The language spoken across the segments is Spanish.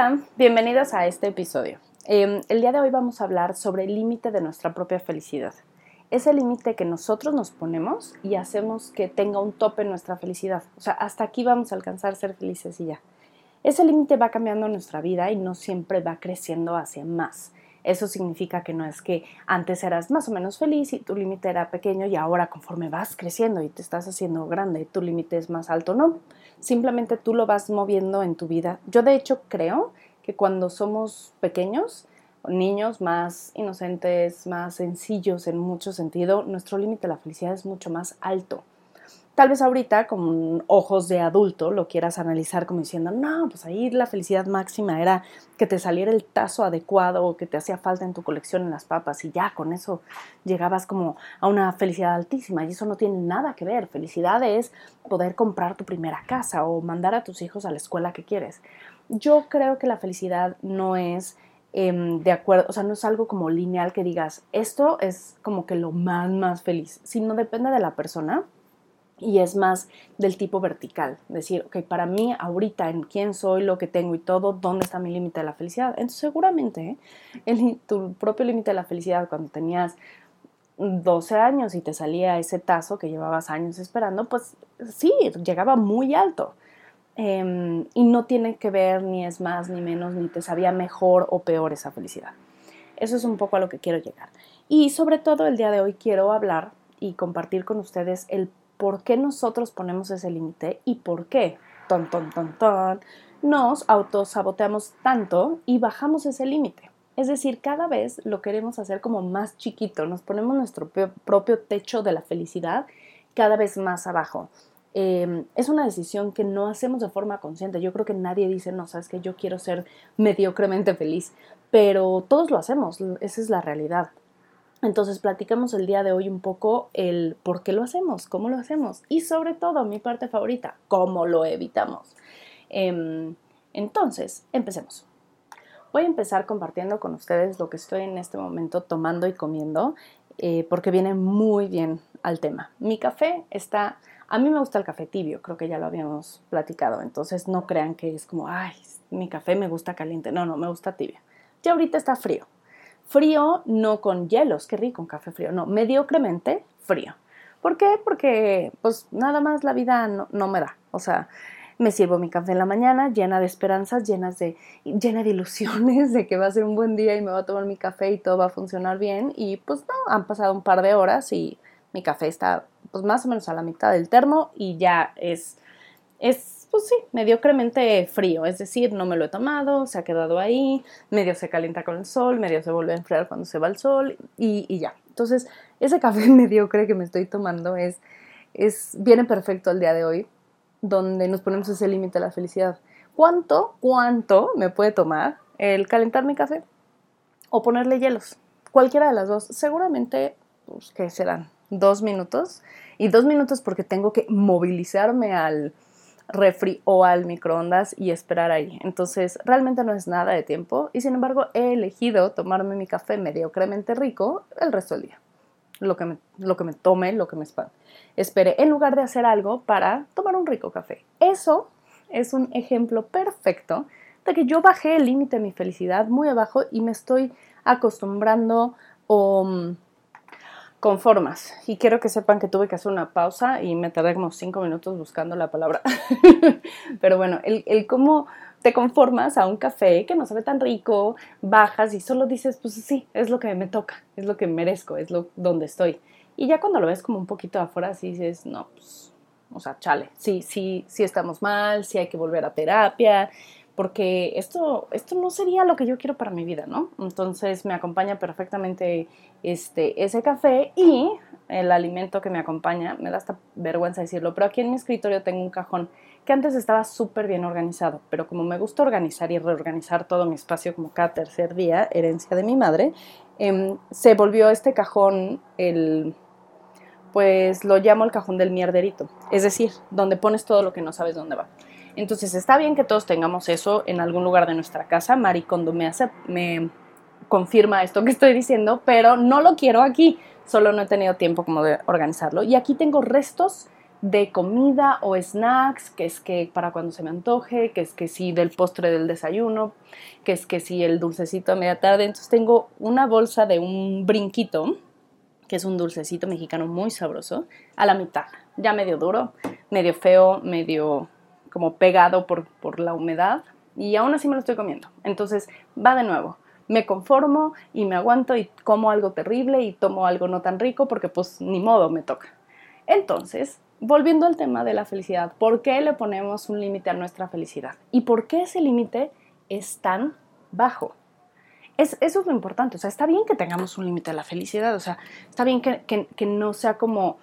Hola, bienvenidos a este episodio. Em, el día de hoy vamos a hablar sobre el límite de nuestra propia felicidad. Es el límite que nosotros nos ponemos y hacemos que tenga un tope en nuestra felicidad. O sea, hasta aquí vamos a alcanzar ser felices y ya. Ese límite va cambiando nuestra vida y no siempre va creciendo hacia más. Eso significa que no es que antes eras más o menos feliz y tu límite era pequeño y ahora conforme vas creciendo y te estás haciendo grande, tu límite es más alto. No, simplemente tú lo vas moviendo en tu vida. Yo de hecho creo que cuando somos pequeños, niños más inocentes, más sencillos en mucho sentido, nuestro límite de la felicidad es mucho más alto. Tal vez ahorita con ojos de adulto lo quieras analizar como diciendo, no, pues ahí la felicidad máxima era que te saliera el tazo adecuado o que te hacía falta en tu colección en las papas y ya con eso llegabas como a una felicidad altísima y eso no tiene nada que ver. Felicidad es poder comprar tu primera casa o mandar a tus hijos a la escuela que quieres. Yo creo que la felicidad no es em, de acuerdo, o sea, no es algo como lineal que digas, esto es como que lo más, más feliz, sino depende de la persona y es más del tipo vertical, decir, ok, para mí ahorita en quién soy, lo que tengo y todo, ¿dónde está mi límite de la felicidad? Entonces seguramente el, tu propio límite de la felicidad cuando tenías 12 años y te salía ese tazo que llevabas años esperando, pues sí, llegaba muy alto. Em, y no tiene que ver ni es más ni menos, ni te sabía mejor o peor esa felicidad. Eso es un poco a lo que quiero llegar. Y sobre todo el día de hoy quiero hablar y compartir con ustedes el por qué nosotros ponemos ese límite y por qué, ton, ton, ton, ton, nos autosaboteamos tanto y bajamos ese límite. Es decir, cada vez lo queremos hacer como más chiquito, nos ponemos nuestro propio techo de la felicidad cada vez más abajo. Em, es una decisión que no hacemos de forma consciente. Yo creo que nadie dice, no, sabes que yo quiero ser mediocremente feliz, pero todos lo hacemos, esa es la realidad. Entonces platicamos el día de hoy un poco el por qué lo hacemos, cómo lo hacemos y sobre todo mi parte favorita, cómo lo evitamos. Em, entonces, empecemos. Voy a empezar compartiendo con ustedes lo que estoy en este momento tomando y comiendo eh, porque viene muy bien al tema. Mi café está, a mí me gusta el café tibio, creo que ya lo habíamos platicado, entonces no crean que es como, ay, mi café me gusta caliente, no, no, me gusta tibio. Ya ahorita está frío, Frío no con hielos, qué rico un café frío, no, mediocremente frío. ¿Por qué? Porque pues nada más la vida no, me da. O sea, me sirvo mi café en la mañana llena de esperanzas, llenas de, llena de ilusiones de que va a ser un buen día y me va a tomar mi café y todo va a funcionar bien. Y pues no, han pasado un par de horas y mi café está pues más o menos a la mitad del termo y ya es, es pues sí, mediocremente frío, es decir, no me lo he tomado, se ha quedado ahí, medio se calienta con el sol, medio se vuelve a enfriar cuando se va el sol y, ya. Entonces, ese café mediocre que me estoy tomando es, es, viene perfecto el día de hoy, donde nos ponemos ese límite a la felicidad. ¿Cuánto, cuánto me puede tomar el calentar mi café? O ponerle hielos. Cualquiera de las dos. Seguramente, pues, ¿qué serán? Dos minutos. Y dos minutos porque tengo que movilizarme al refri o al microondas y esperar ahí. Entonces, realmente no es nada de tiempo y sin embargo he elegido tomarme mi café mediocremente rico el resto del día. Lo que me, lo que me tome, lo que me espere, en lugar de hacer algo para tomar un rico café. Eso es un ejemplo perfecto de que yo bajé el límite de mi felicidad muy abajo y me estoy acostumbrando o mm, conformas. Y quiero que sepan que tuve que hacer una pausa y me tardé como cinco minutos buscando la palabra. Pero bueno, el, el, cómo te conformas a un café que no sabe tan rico, bajas y solo dices, pues sí, es lo que me toca, es lo que merezco, es lo donde estoy. Y ya cuando lo ves como un poquito afuera, sí dices, no, pues, o sea, chale, sí, sí, sí estamos mal, sí hay que volver a terapia, porque esto, esto no sería lo que yo quiero para mi vida, ¿no? Entonces me acompaña perfectamente este, ese café y el alimento que me acompaña, me da hasta vergüenza decirlo, pero aquí en mi escritorio tengo un cajón que antes estaba súper bien organizado, pero como me gusta organizar y reorganizar todo mi espacio como cada tercer día, herencia de mi madre, em, se volvió este cajón el pues lo llamo el cajón del mierderito, es decir, donde pones todo lo que no sabes dónde va. Entonces está bien que todos tengamos eso en algún lugar de nuestra casa. Mari cuando me hace, me confirma esto que estoy diciendo, pero no lo quiero aquí. Solo no he tenido tiempo como de organizarlo. Y aquí tengo restos de comida o snacks, que es que para cuando se me antoje, que es que sí del postre del desayuno, que es que sí el dulcecito a media tarde. Entonces tengo una bolsa de un brinquito, que es un dulcecito mexicano muy sabroso, a la mitad, ya medio duro, medio feo, medio como pegado por, por la humedad y aún así me lo estoy comiendo. Entonces va de nuevo. Me conformo y me aguanto y como algo terrible y tomo algo no tan rico porque pues ni modo me toca. Entonces, volviendo al tema de la felicidad, ¿por qué le ponemos un límite a nuestra felicidad? ¿Y por qué ese límite es tan bajo? Es, eso es lo importante, o sea, está bien que tengamos un límite a la felicidad, o sea, está bien que, que no sea como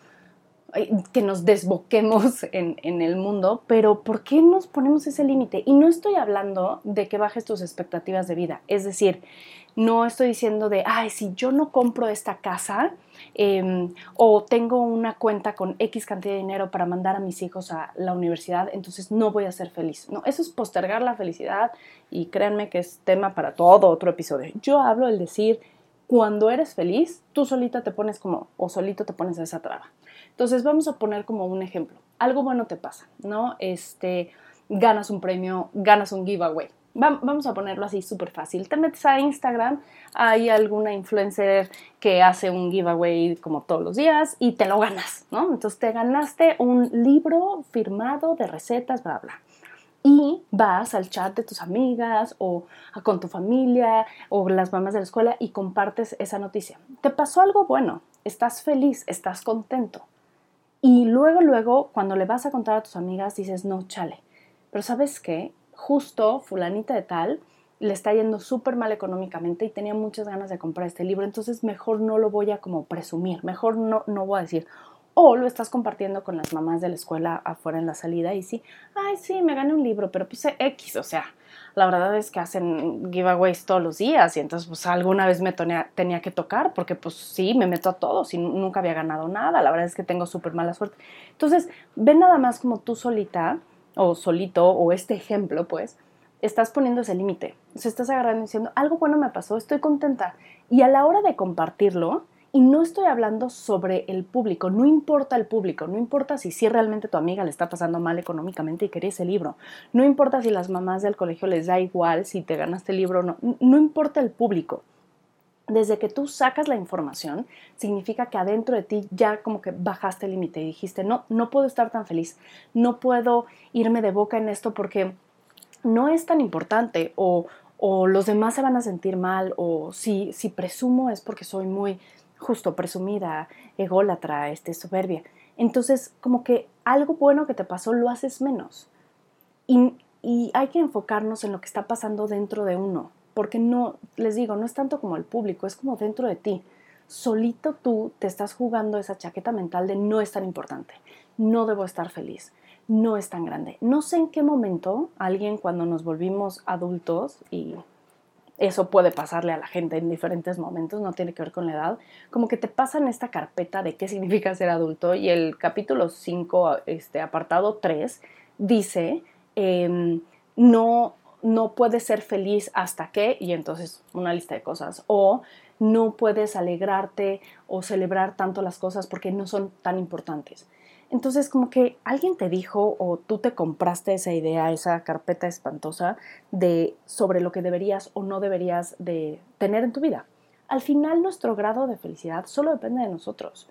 que nos desboquemos en, el mundo, pero ¿por qué nos ponemos ese límite? Y no estoy hablando de que bajes tus expectativas de vida, es decir, no estoy diciendo de, ay, si yo no compro esta casa em, o tengo una cuenta con X cantidad de dinero para mandar a mis hijos a la universidad, entonces no voy a ser feliz. No, eso es postergar la felicidad y créanme que es tema para todo otro episodio. Yo hablo del decir, cuando eres feliz, tú solita te pones como, o solito te pones a esa traba. Entonces vamos a poner como un ejemplo. Algo bueno te pasa, ¿no? Este, ganas un premio, ganas un giveaway. Vamos a ponerlo así súper fácil. Te metes a Instagram, hay alguna influencer que hace un giveaway como todos los días y te lo ganas, ¿no? Entonces te ganaste un libro firmado de recetas, bla, bla. Y vas al chat de tus amigas o con tu familia o las mamás de la escuela y compartes esa noticia. Te pasó algo bueno, estás feliz, estás contento. Y luego, luego, cuando le vas a contar a tus amigas, dices, no, chale. Pero sabes qué? Justo fulanita de tal le está yendo súper mal económicamente y tenía muchas ganas de comprar este libro, entonces mejor no lo voy a como presumir, mejor no, no voy a decir, o lo estás compartiendo con las mamás de la escuela afuera en la salida y sí, ay, sí, me gané un libro, pero puse X, o sea, la verdad es que hacen giveaways todos los días y entonces pues alguna vez me tenía, que tocar porque pues sí, me meto a todos y nunca había ganado nada, la verdad es que tengo súper mala suerte. Entonces, ven nada más como tú solita o solito o este ejemplo pues, estás poniendo ese límite, o estás agarrando y diciendo, algo bueno me pasó, estoy contenta y a la hora de compartirlo, y no estoy hablando sobre el público, no importa el público, no importa si, si realmente tu amiga le está pasando mal económicamente y quería ese libro, no importa si las mamás del colegio les da igual si te ganaste el libro o no, no importa el público. Desde que tú sacas la información, significa que adentro de ti ya como que bajaste el límite y dijiste, no, no puedo estar tan feliz, no puedo irme de boca en esto porque no es tan importante o, o los demás se van a sentir mal o si, si presumo es porque soy muy justo presumida, ególatra, este, soberbia. Entonces, como que algo bueno que te pasó lo haces menos. Y, y hay que enfocarnos en lo que está pasando dentro de uno, porque no, les digo, no es tanto como el público, es como dentro de ti. Solito tú te estás jugando esa chaqueta mental de no es tan importante, no debo estar feliz, no es tan grande. No sé en qué momento alguien cuando nos volvimos adultos y eso puede pasarle a la gente en diferentes momentos, no tiene que ver con la edad, como que te pasan esta carpeta de qué significa ser adulto y el capítulo 5, este, apartado 3, dice, em, no, no puedes ser feliz hasta que, y entonces una lista de cosas, o no puedes alegrarte o celebrar tanto las cosas porque no son tan importantes. Entonces, como que alguien te dijo o tú te compraste esa idea, esa carpeta espantosa de sobre lo que deberías o no deberías de tener en tu vida. Al final, nuestro grado de felicidad solo depende de nosotros.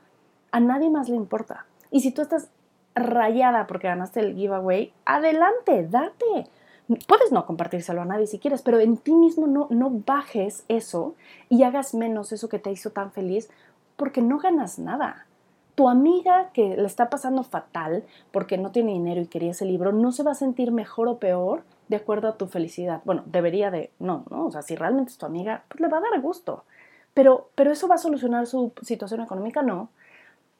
A nadie más le importa. Y si tú estás rayada porque ganaste el giveaway, adelante, date. Puedes no compartírselo a nadie si quieres, pero en ti mismo no, no bajes eso y hagas menos eso que te hizo tan feliz porque no ganas nada tu amiga que le está pasando fatal porque no tiene dinero y quería ese libro, no se va a sentir mejor o peor de acuerdo a tu felicidad. Bueno, debería de, no, ¿no? O sea, si realmente es tu amiga, pues le va a dar gusto. Pero, pero eso va a solucionar su situación económica, no.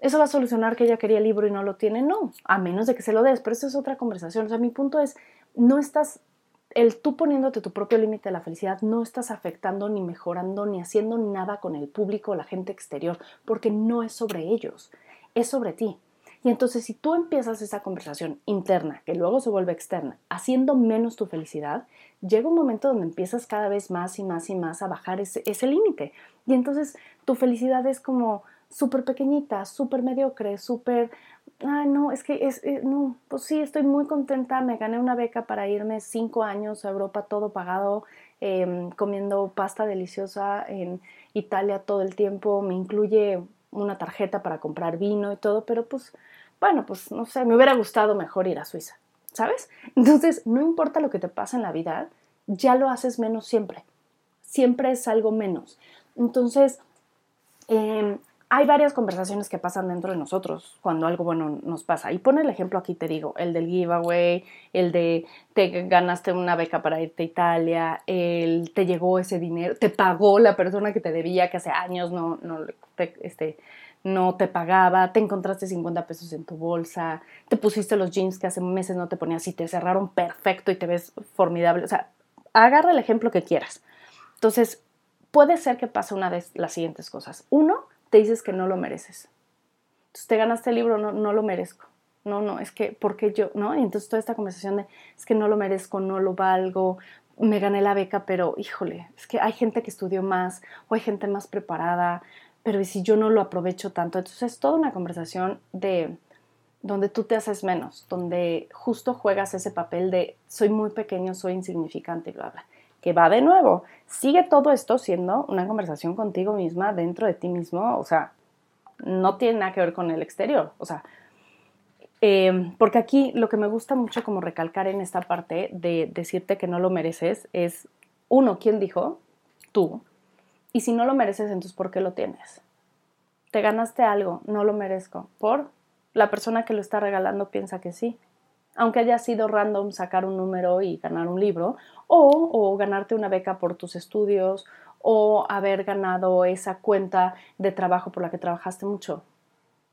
Eso va a solucionar que ella quería el libro y no lo tiene, no. A menos de que se lo des, pero eso es otra conversación. O sea, mi punto es, no estás el tú poniéndote tu propio límite de la felicidad no estás afectando ni mejorando ni haciendo nada con el público o la gente exterior, porque no es sobre ellos es sobre ti. Y entonces si tú empiezas esa conversación interna, que luego se vuelve externa, haciendo menos tu felicidad, llega un momento donde empiezas cada vez más y más y más a bajar ese, ese límite. Y entonces tu felicidad es como súper pequeñita, súper mediocre, súper ay, no, es que es, eh, no, pues sí, estoy muy contenta, me gané una beca para irme cinco años a Europa, todo pagado, em, comiendo pasta deliciosa en Italia todo el tiempo, me incluye una tarjeta para comprar vino y todo, pero pues, bueno, pues no sé, me hubiera gustado mejor ir a Suiza, ¿sabes? Entonces, no importa lo que te pasa en la vida, ya lo haces menos siempre, siempre es algo menos. Entonces, eh, hay varias conversaciones que pasan dentro de nosotros cuando algo bueno nos pasa. Y pon el ejemplo aquí, te digo, el del giveaway, el de te ganaste una beca para irte a Italia, el te llegó ese dinero, te pagó la persona que te debía, que hace años no, no, te, este, no te pagaba, te encontraste 50 pesos en tu bolsa, te pusiste los jeans que hace meses no te ponías y te cerraron perfecto y te ves formidable. O sea, agarra el ejemplo que quieras. Entonces, puede ser que pase una de las siguientes cosas. Uno, te dices que no lo mereces. Entonces te ganaste el libro, no, no lo merezco. No, no, es que, ¿por qué yo? ¿No? Y entonces toda esta conversación de, es que no lo merezco, no lo valgo, me gané la beca, pero híjole, es que hay gente que estudió más o hay gente más preparada, pero ¿y si yo no lo aprovecho tanto? Entonces es toda una conversación de donde tú te haces menos, donde justo juegas ese papel de soy muy pequeño, soy insignificante y bla, bla que va de nuevo. Sigue todo esto siendo una conversación contigo misma, dentro de ti mismo, o sea, no tiene nada que ver con el exterior, o sea, eh, porque aquí lo que me gusta mucho como recalcar en esta parte de decirte que no lo mereces es, uno, ¿quién dijo? Tú. Y si no lo mereces, entonces ¿por qué lo tienes? Te ganaste algo, no lo merezco. ¿Por? La persona que lo está regalando piensa que sí aunque haya sido random sacar un número y ganar un libro, o, ganarte una beca por tus estudios, o haber ganado esa cuenta de trabajo por la que trabajaste mucho.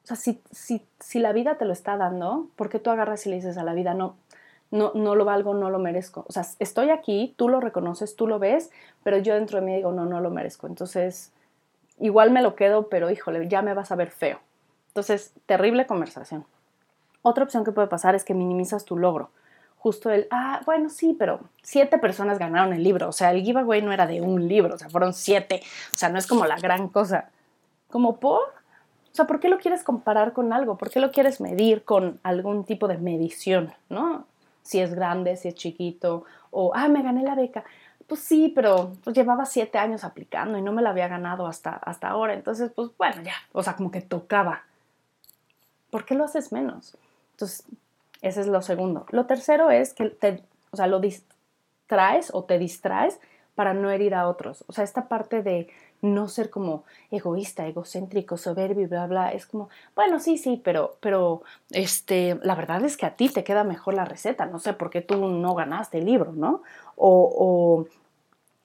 O sea, si, si, si la vida te lo está dando, ¿por qué tú agarras y le dices a la vida, no, no, no lo valgo, no lo merezco? O sea, estoy aquí, tú lo reconoces, tú lo ves, pero yo dentro de mí digo, no, no lo merezco. Entonces, igual me lo quedo, pero híjole, ya me vas a ver feo. Entonces, terrible conversación. Otra opción que puede pasar es que minimizas tu logro. Justo el, ah, bueno, sí, pero siete personas ganaron el libro. O sea, el giveaway no era de un libro, o sea, fueron siete. O sea, no es como la gran cosa. ¿Como por? O sea, ¿por qué lo quieres comparar con algo? ¿Por qué lo quieres medir con algún tipo de medición? ¿No? Si es grande, si es chiquito, o, ah, me gané la beca. Pues sí, pero pues llevaba siete años aplicando y no me la había ganado hasta, hasta ahora. Entonces, pues bueno, ya, o sea, como que tocaba. ¿Por qué lo haces menos? Entonces, ese es lo segundo. Lo tercero es que te, o sea, lo distraes o te distraes para no herir a otros. O sea, esta parte de no ser como egoísta, egocéntrico, soberbio, bla, bla, es como, bueno, sí, sí, pero, pero, este, la verdad es que a ti te queda mejor la receta, no sé por qué tú no ganaste el libro, ¿no? O, o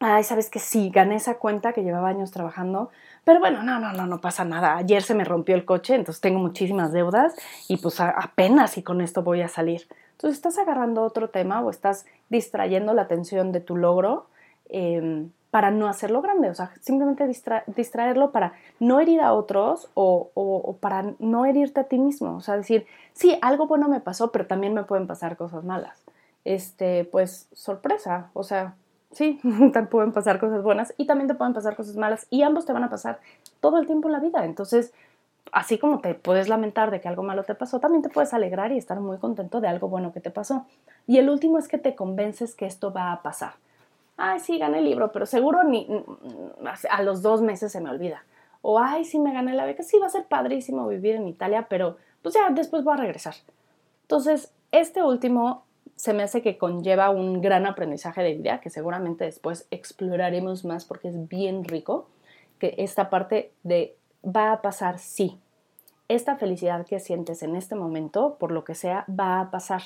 ay, sabes que sí, gané esa cuenta que llevaba años trabajando, pero bueno, no, no, no, no pasa nada. Ayer se me rompió el coche, entonces tengo muchísimas deudas y pues apenas y con esto voy a salir. Entonces estás agarrando otro tema o estás distrayendo la atención de tu logro em, para no hacerlo grande, o sea, simplemente distraerlo para no herir a otros o, o, para no herirte a ti mismo, o sea, decir, sí, algo bueno me pasó, pero también me pueden pasar cosas malas. Este, pues sorpresa, o sea, Sí, te pueden pasar cosas buenas y también te pueden pasar cosas malas y ambos te van a pasar todo el tiempo en la vida. Entonces, así como te puedes lamentar de que algo malo te pasó, también te puedes alegrar y estar muy contento de algo bueno que te pasó. Y el último es que te convences que esto va a pasar. Ay, sí, gané el libro, pero seguro ni a los dos meses se me olvida. O, ay, sí, me gané la beca, sí, va a ser padrísimo vivir en Italia, pero pues ya después voy a regresar. Entonces, este último se me hace que conlleva un gran aprendizaje de vida que seguramente después exploraremos más porque es bien rico, que esta parte de va a pasar sí. Esta felicidad que sientes en este momento, por lo que sea, va a pasar.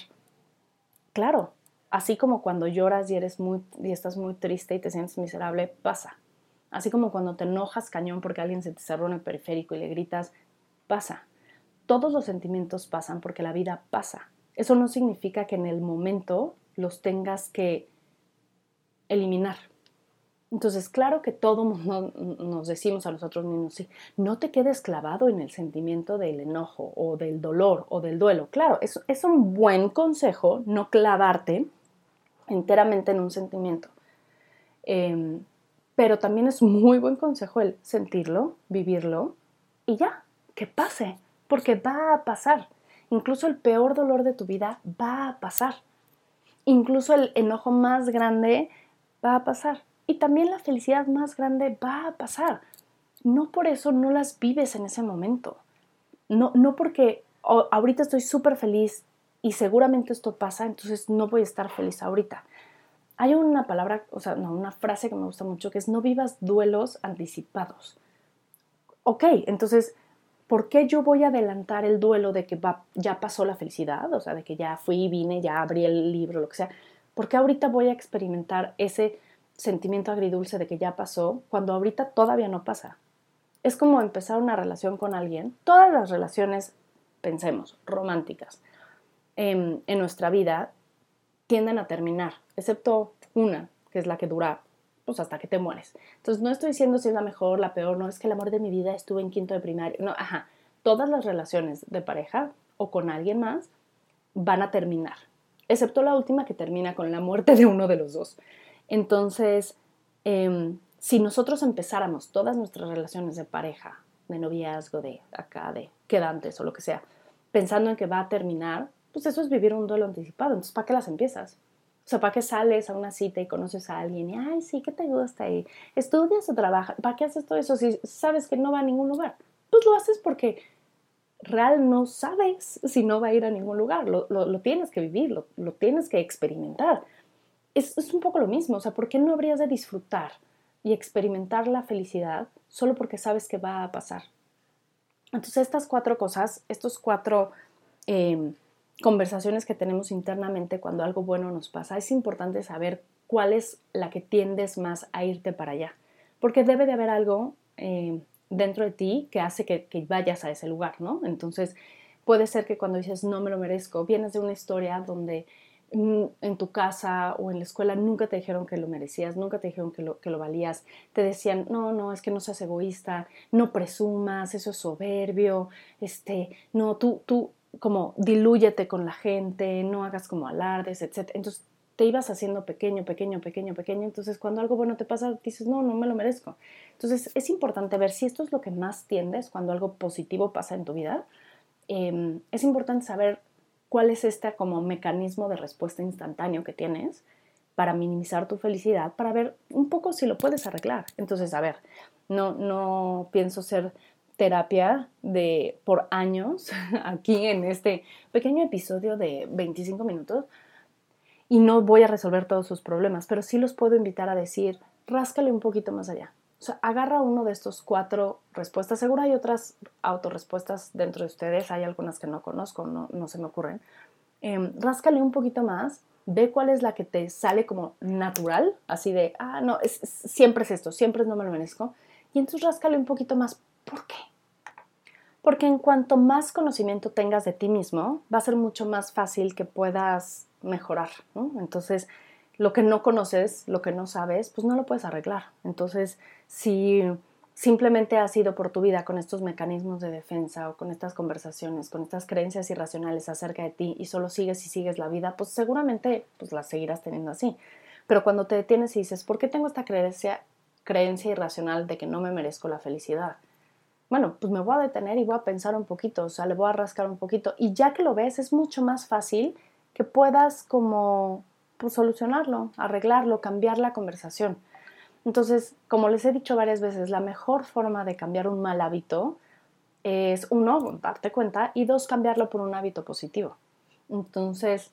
Claro, así como cuando lloras y eres muy y estás muy triste y te sientes miserable, pasa. Así como cuando te enojas cañón porque alguien se te cerró en el periférico y le gritas, pasa. Todos los sentimientos pasan porque la vida pasa eso no significa que en el momento los tengas que eliminar. Entonces, claro que todo mundo nos decimos a nosotros mismos, sí, no te quedes clavado en el sentimiento del enojo o del dolor o del duelo. Claro, es, es un buen consejo no clavarte enteramente en un sentimiento. Em, pero también es muy buen consejo el sentirlo, vivirlo y ya, que pase, porque va a pasar. Incluso el peor dolor de tu vida va a pasar. Incluso el enojo más grande va a pasar. Y también la felicidad más grande va a pasar. No por eso no las vives en ese momento. No, no porque ahorita estoy súper feliz y seguramente esto pasa, entonces no voy a estar feliz ahorita. Hay una palabra, o sea, no, una frase que me gusta mucho que es no vivas duelos anticipados. Ok, entonces, ¿por qué yo voy a adelantar el duelo de que ya pasó la felicidad? O sea, de que ya fui, vine, ya abrí el libro, lo que sea. ¿Por qué ahorita voy a experimentar ese sentimiento agridulce de que ya pasó cuando ahorita todavía no pasa? Es como empezar una relación con alguien. Todas las relaciones, pensemos, románticas, em, en nuestra vida tienden a terminar, excepto una, que es la que dura pues hasta que te mueres. Entonces no estoy diciendo si es la mejor, la peor, no es que el amor de mi vida estuve en quinto de primaria, no, ajá, todas las relaciones de pareja o con alguien más van a terminar, excepto la última que termina con la muerte de uno de los dos. Entonces, em, si nosotros empezáramos todas nuestras relaciones de pareja, de noviazgo, de acá, de quedantes o lo que sea, pensando en que va a terminar, pues eso es vivir un duelo anticipado. Entonces, ¿para qué las empiezas? O sea, ¿para qué sales a una cita y conoces a alguien y, ay, sí, ¿qué te gusta? Y estudias o trabajas. ¿Para qué haces todo eso si sabes que no va a ningún lugar? Pues lo haces porque real no sabes si no va a ir a ningún lugar. Lo, tienes que vivir, lo, tienes que experimentar. Es, es un poco lo mismo. O sea, ¿por qué no habrías de disfrutar y experimentar la felicidad solo porque sabes que va a pasar? Entonces, estas cuatro cosas, estos cuatro... Em, conversaciones que tenemos internamente cuando algo bueno nos pasa, es importante saber cuál es la que tiendes más a irte para allá. Porque debe de haber algo eh, dentro de ti que hace que, vayas a ese lugar, ¿no? Entonces, puede ser que cuando dices no me lo merezco, vienes de una historia donde mm, en tu casa o en la escuela nunca te dijeron que lo merecías, nunca te dijeron que lo, que lo valías, te decían, no, no, es que no seas egoísta, no presumas, eso es soberbio, este, no, tú, tú, como dilúyete con la gente, no hagas como alardes, etc. Entonces te ibas haciendo pequeño, pequeño, pequeño, pequeño. Entonces cuando algo bueno te pasa, dices, no, no me lo merezco. Entonces es importante ver si esto es lo que más tiendes cuando algo positivo pasa en tu vida. Em, es importante saber cuál es este como mecanismo de respuesta instantáneo que tienes para minimizar tu felicidad, para ver un poco si lo puedes arreglar. Entonces, a ver, no, no pienso ser terapia de por años aquí en este pequeño episodio de 25 minutos y no voy a resolver todos sus problemas, pero sí los puedo invitar a decir, ráscale un poquito más allá. O sea, agarra uno de estos cuatro respuestas. Seguro hay otras autorrespuestas dentro de ustedes, hay algunas que no conozco, no, no se me ocurren. Eh, ráscale un poquito más, ve cuál es la que te sale como natural, así de, ah, no, es, siempre es esto, siempre no me lo merezco. Y entonces ráscale un poquito más, ¿por qué? Porque en cuanto más conocimiento tengas de ti mismo, va a ser mucho más fácil que puedas mejorar, Entonces, lo que no conoces, lo que no sabes, pues no lo puedes arreglar. Entonces, si simplemente has ido por tu vida con estos mecanismos de defensa o con estas conversaciones, con estas creencias irracionales acerca de ti y solo sigues y sigues la vida, pues seguramente pues las seguirás teniendo así. Pero cuando te detienes y dices, ¿por qué tengo esta creencia, creencia irracional de que no me merezco la felicidad? Bueno, pues me voy a detener y voy a pensar un poquito, o sea, le voy a rascar un poquito. Y ya que lo ves, es mucho más fácil que puedas como pues, solucionarlo, arreglarlo, cambiar la conversación. Entonces, como les he dicho varias veces, la mejor forma de cambiar un mal hábito es, uno, darte cuenta, y dos, cambiarlo por un hábito positivo. Entonces,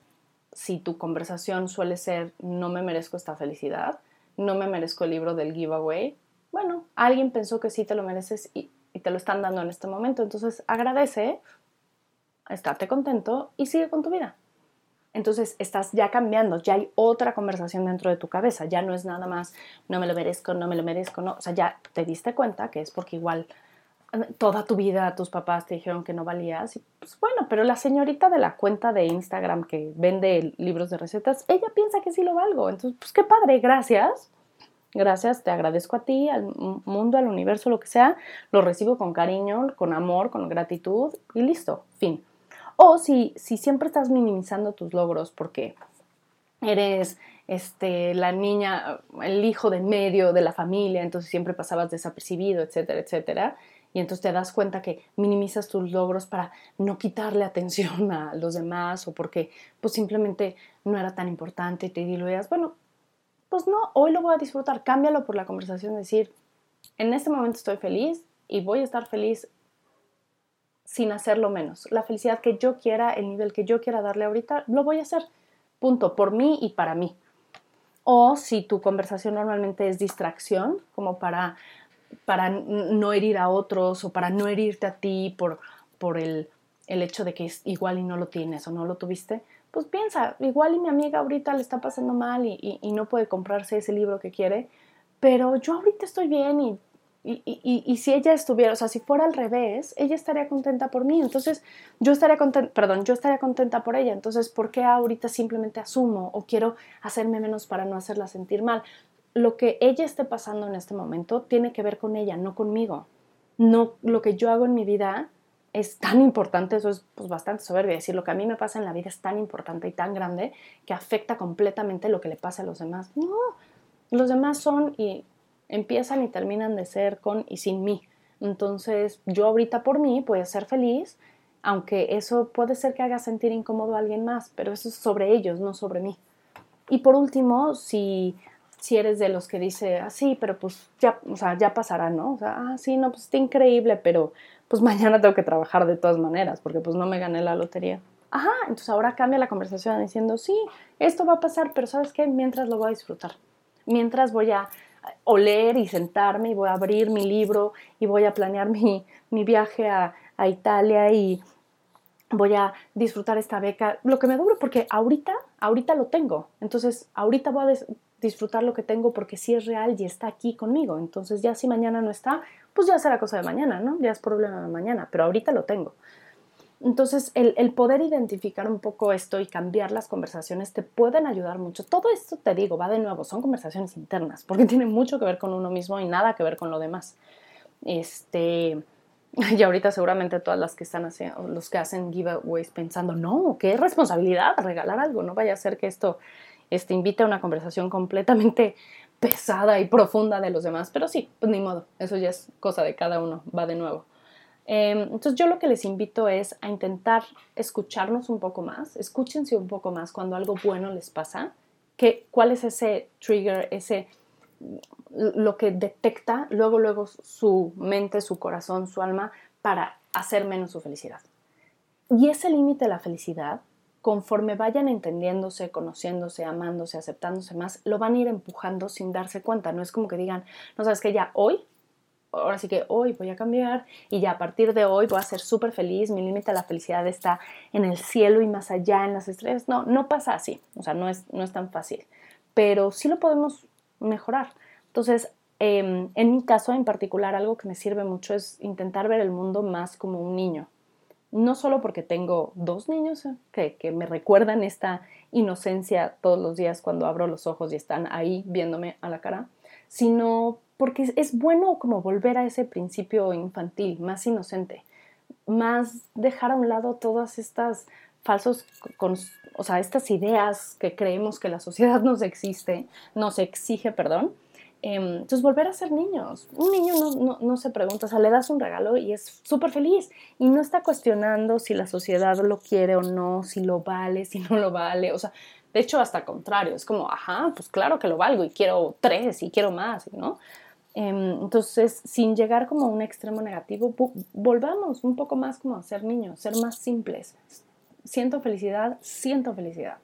si tu conversación suele ser, no me merezco esta felicidad, no me merezco el libro del giveaway, bueno, alguien pensó que sí te lo mereces y y te lo están dando en este momento. Entonces agradece, estate contento y sigue con tu vida. Entonces estás ya cambiando, ya hay otra conversación dentro de tu cabeza, ya no es nada más, no me lo merezco, no me lo merezco, no, o sea, ya te diste cuenta que es porque igual toda tu vida tus papás te dijeron que no valías, y pues bueno, pero la señorita de la cuenta de Instagram que vende libros de recetas, ella piensa que sí lo valgo, entonces pues qué padre, gracias, Gracias, te agradezco a ti, al mundo, al universo, lo que sea, lo recibo con cariño, con amor, con gratitud y listo, fin. O si, si siempre estás minimizando tus logros porque eres este, la niña, el hijo de medio de la familia, entonces siempre pasabas desapercibido, etcétera, etcétera, y entonces te das cuenta que minimizas tus logros para no quitarle atención a los demás o porque pues simplemente no era tan importante y te diluyas, bueno, pues no, hoy lo voy a disfrutar, cámbialo por la conversación, decir, en este momento estoy feliz y voy a estar feliz sin hacerlo menos. La felicidad que yo quiera, el nivel que yo quiera darle ahorita, lo voy a hacer. Punto, por mí y para mí. O si tu conversación normalmente es distracción, como para, para no herir a otros o para no herirte a ti por, por el, el hecho de que es igual y no lo tienes o no lo tuviste, pues piensa, igual y mi amiga ahorita le está pasando mal y, no puede comprarse ese libro que quiere, pero yo ahorita estoy bien y y, si ella estuviera, o sea, si fuera al revés, ella estaría contenta por mí. Entonces, yo estaría contenta, perdón, yo estaría contenta por ella. Entonces, ¿por qué ahorita simplemente asumo o quiero hacerme menos para no hacerla sentir mal? Lo que ella esté pasando en este momento tiene que ver con ella, no conmigo. No, lo que yo hago en mi vida es tan importante, eso es pues, bastante soberbio, decir lo que a mí me pasa en la vida es tan importante y tan grande que afecta completamente lo que le pasa a los demás. No, los demás son y empiezan y terminan de ser con y sin mí. Entonces, yo ahorita por mí puedo ser feliz, aunque eso puede ser que haga sentir incómodo a alguien más, pero eso es sobre ellos, no sobre mí. Y por último, si, si eres de los que dice, ah, sí, pero pues ya, o sea, ya pasará, ¿no? O sea, ah, sí, no, pues está increíble, pero pues mañana tengo que trabajar de todas maneras, porque pues no me gané la lotería. Ajá, entonces ahora cambia la conversación diciendo, sí, esto va a pasar, pero ¿sabes qué? Mientras lo voy a disfrutar. Mientras voy a oler y sentarme y voy a abrir mi libro y voy a planear mi, viaje a, Italia y voy a disfrutar esta beca, lo que me dure, porque ahorita, ahorita lo tengo. Entonces, ahorita voy a disfrutar lo que tengo porque sí es real y está aquí conmigo. Entonces, ya si mañana no está, pues ya será cosa de mañana, ¿no? Ya es problema de mañana, pero ahorita lo tengo. Entonces, el, poder identificar un poco esto y cambiar las conversaciones te pueden ayudar mucho. Todo esto, te digo, va de nuevo, son conversaciones internas, porque tiene mucho que ver con uno mismo y nada que ver con lo demás. Este, y ahorita seguramente todas las que están los que hacen giveaways pensando, no, qué responsabilidad regalar algo, no vaya a ser que esto este, invite a una conversación completamente pesada y profunda de los demás, pero sí, pues ni modo, eso ya es cosa de cada uno, va de nuevo. Em, entonces yo lo que les invito es a intentar escucharnos un poco más, escúchense un poco más cuando algo bueno les pasa, que, cuál es ese trigger, ese lo que detecta luego luego su mente, su corazón, su alma para hacer menos su felicidad. Y ese límite de la felicidad, conforme vayan entendiéndose, conociéndose, amándose, aceptándose más, lo van a ir empujando sin darse cuenta. No es como que digan, no sabes que ya hoy ahora sí que hoy voy a cambiar y ya a partir de hoy voy a ser súper feliz, mi límite a la felicidad está en el cielo y más allá, en las estrellas. No, no pasa así, o sea, no es, no es tan fácil, pero sí lo podemos mejorar. Entonces, em, en mi caso en particular, algo que me sirve mucho es intentar ver el mundo más como un niño. No solo porque tengo dos niños eh, que, me recuerdan esta inocencia todos los días cuando abro los ojos y están ahí viéndome a la cara, sino porque es bueno como volver a ese principio infantil, más inocente, más dejar a un lado todas estas falsos, o sea, estas ideas que creemos que la sociedad nos existe, nos exige, perdón. Em, entonces, volver a ser niños. Un niño no, no se pregunta, o sea, le das un regalo y es súper feliz y no está cuestionando si la sociedad lo quiere o no, si lo vale, si no lo vale. O sea, de hecho, hasta contrario, es como, ajá, pues claro que lo valgo y quiero tres y quiero más, ¿no? Em, entonces, sin llegar como a un extremo negativo, volvamos un poco más como a ser niños, ser más simples. Siento felicidad, siento felicidad.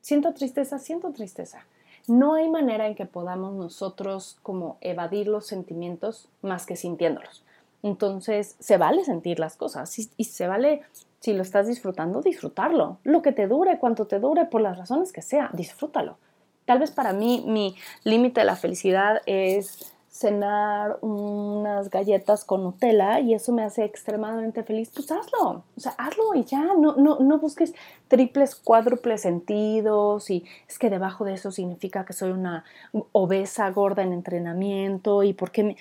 Siento tristeza, siento tristeza. No hay manera en que podamos nosotros como evadir los sentimientos más que sintiéndolos. Entonces, se vale sentir las cosas y, se vale, si lo estás disfrutando, disfrutarlo. Lo que te dure, cuanto te dure, por las razones que sea, disfrútalo. Tal vez para mí mi límite de la felicidad es cenar unas galletas con Nutella y eso me hace extremadamente feliz, pues hazlo, o sea, hazlo y ya, no, no, no busques triples, cuádruples sentidos y es que debajo de eso significa que soy una obesa gorda en entrenamiento y por qué me,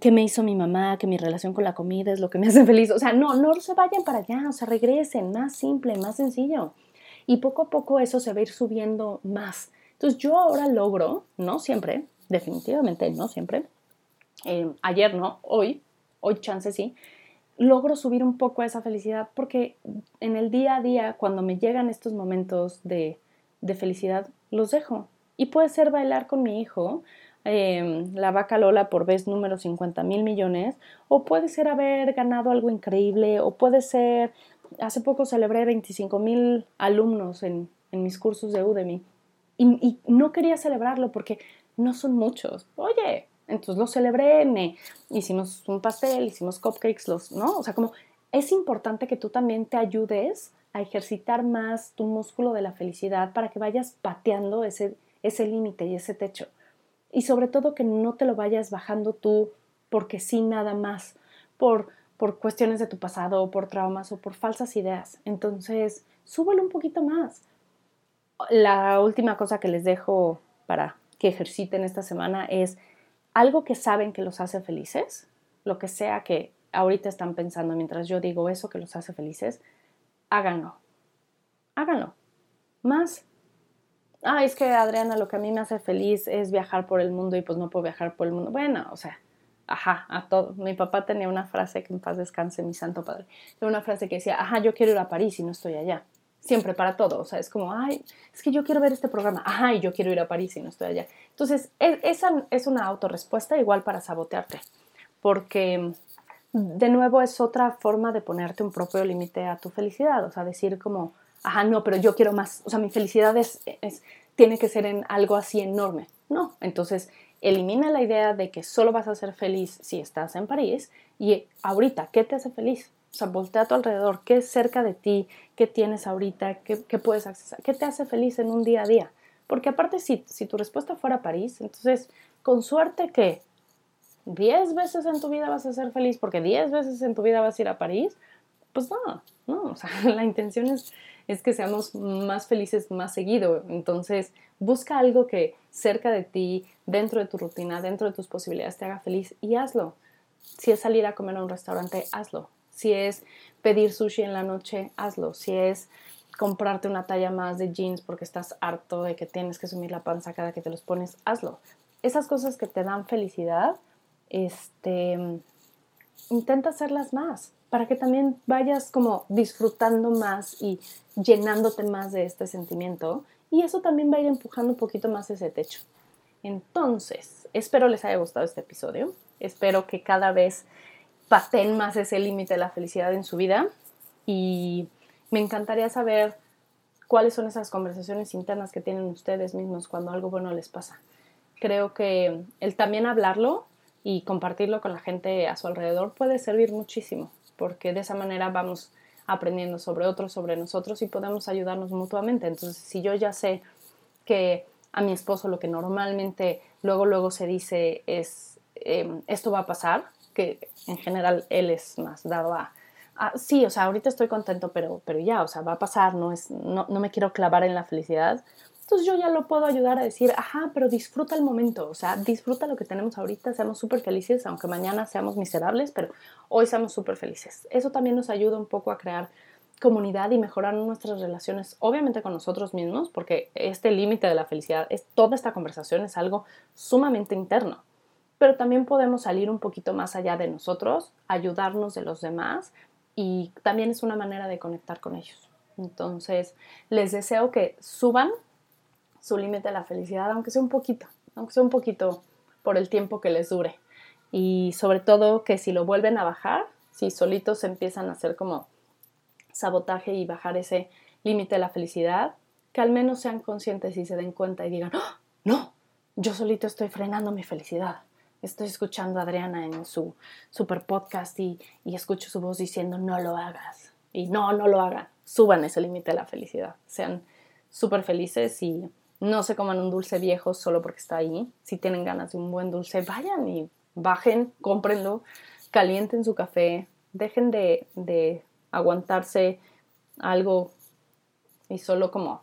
qué me hizo mi mamá, que mi relación con la comida es lo que me hace feliz, o sea, no, no se vayan para allá, o sea, regresen, más simple, más sencillo. Y poco a poco eso se va a ir subiendo más. Entonces yo ahora logro, no siempre, definitivamente no siempre, eh, ayer no, hoy, hoy chance sí, logro subir un poco esa felicidad porque en el día a día, cuando me llegan estos momentos de, de felicidad, los dejo. Y puede ser bailar con mi hijo, em, la vaca Lola por vez número 50 mil millones, o puede ser haber ganado algo increíble, o puede ser, hace poco celebré 25 mil alumnos en, en, mis cursos de Udemy. Y, y no quería celebrarlo porque no son muchos. Oye, entonces lo celebré, hicimos un pastel, hicimos cupcakes, los, ¿no? O sea, como es importante que tú también te ayudes a ejercitar más tu músculo de la felicidad para que vayas pateando ese, ese límite y ese techo. Y sobre todo que no te lo vayas bajando tú porque sí nada más, por, por cuestiones de tu pasado o por traumas o por falsas ideas. Entonces, súbelo un poquito más. La última cosa que les dejo para que ejerciten esta semana es algo que saben que los hace felices, lo que sea que ahorita están pensando mientras yo digo eso que los hace felices, háganlo. Háganlo. Más. Ah, es que Adriana, lo que a mí me hace feliz es viajar por el mundo y pues no puedo viajar por el mundo. Bueno, o sea, ajá, a todo. Mi papá tenía una frase que en paz descanse, mi santo padre. Tenía una frase que decía, ajá, yo quiero ir a París y no estoy allá siempre para todo. O sea, es como, ay, es que yo quiero ver este programa, ay, yo quiero ir a París y no estoy allá. Entonces, e, esa es una autorrespuesta igual para sabotearte, porque de nuevo es otra forma de ponerte un propio límite a tu felicidad, o sea, decir como, ajá, no, pero yo quiero más, o sea, mi felicidad es, es, tiene que ser en algo así enorme. No, entonces elimina la idea de que solo vas a ser feliz si estás en París y ahorita, ¿qué te hace feliz? O sea, voltea a tu alrededor, qué es cerca de ti, qué tienes ahorita, qué, puedes accesar, qué te hace feliz en un día a día. Porque aparte, si, si tu respuesta fuera París, entonces, con suerte que 10 veces en tu vida vas a ser feliz porque 10 veces en tu vida vas a ir a París, pues no, no, o sea, la intención es, es que seamos más felices más seguido. Entonces, busca algo que cerca de ti, dentro de tu rutina, dentro de tus posibilidades, te haga feliz y hazlo. Si es salir a comer a un restaurante, hazlo. Si es pedir sushi en la noche, hazlo. Si es comprarte una talla más de jeans porque estás harto de que tienes que sumir la panza cada que te los pones, hazlo. Esas cosas que te dan felicidad, este, intenta hacerlas más para que también vayas como disfrutando más y llenándote más de este sentimiento y eso también va a ir empujando un poquito más ese techo. Entonces, espero les haya gustado este episodio. Espero que cada vez paten más ese límite de la felicidad en su vida y me encantaría saber cuáles son esas conversaciones internas que tienen ustedes mismos cuando algo bueno les pasa. Creo que el también hablarlo y compartirlo con la gente a su alrededor puede servir muchísimo, porque de esa manera vamos aprendiendo sobre otros, sobre nosotros y podemos ayudarnos mutuamente. Entonces, si yo ya sé que a mi esposo lo que normalmente luego, luego se dice es, em, esto va a pasar, que en general él es más dado a, sí, o sea, ahorita estoy contento, pero, pero ya, o sea, va a pasar, no, es, no, no me quiero clavar en la felicidad. Entonces yo ya lo puedo ayudar a decir, ajá, pero disfruta el momento, o sea, disfruta lo que tenemos ahorita, seamos súper felices, aunque mañana seamos miserables, pero hoy seamos súper felices. Eso también nos ayuda un poco a crear comunidad y mejorar nuestras relaciones, obviamente con nosotros mismos, porque este límite de la felicidad, es, toda esta conversación es algo sumamente interno pero también podemos salir un poquito más allá de nosotros, ayudarnos de los demás y también es una manera de conectar con ellos. Entonces, les deseo que suban su límite de la felicidad, aunque sea un poquito, aunque sea un poquito por el tiempo que les dure. Y sobre todo que si lo vuelven a bajar, si solitos empiezan a hacer como sabotaje y bajar ese límite de la felicidad, que al menos sean conscientes y se den cuenta y digan, ¡Ah! no, yo solito estoy frenando mi felicidad estoy escuchando a Adriana en su super podcast y, escucho su voz diciendo no lo hagas. Y no, no lo hagan. Suban ese límite de la felicidad. Sean súper felices y no se coman un dulce viejo solo porque está ahí. Si tienen ganas de un buen dulce, vayan y bajen, cómprenlo, calienten su café, dejen de, de aguantarse algo y solo como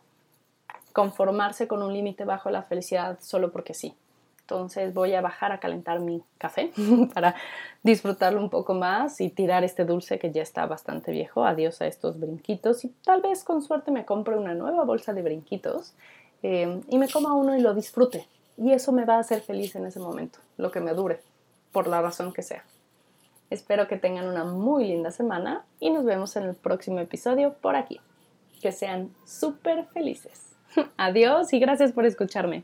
conformarse con un límite bajo la felicidad solo porque sí. Entonces voy a bajar a calentar mi café para disfrutarlo un poco más y tirar este dulce que ya está bastante viejo. Adiós a estos brinquitos y tal vez con suerte me compre una nueva bolsa de brinquitos eh, y me coma uno y lo disfrute. Y eso me va a hacer feliz en ese momento, lo que me dure, por la razón que sea. Espero que tengan una muy linda semana y nos vemos en el próximo episodio por aquí. Que sean súper felices. Adiós y gracias por escucharme.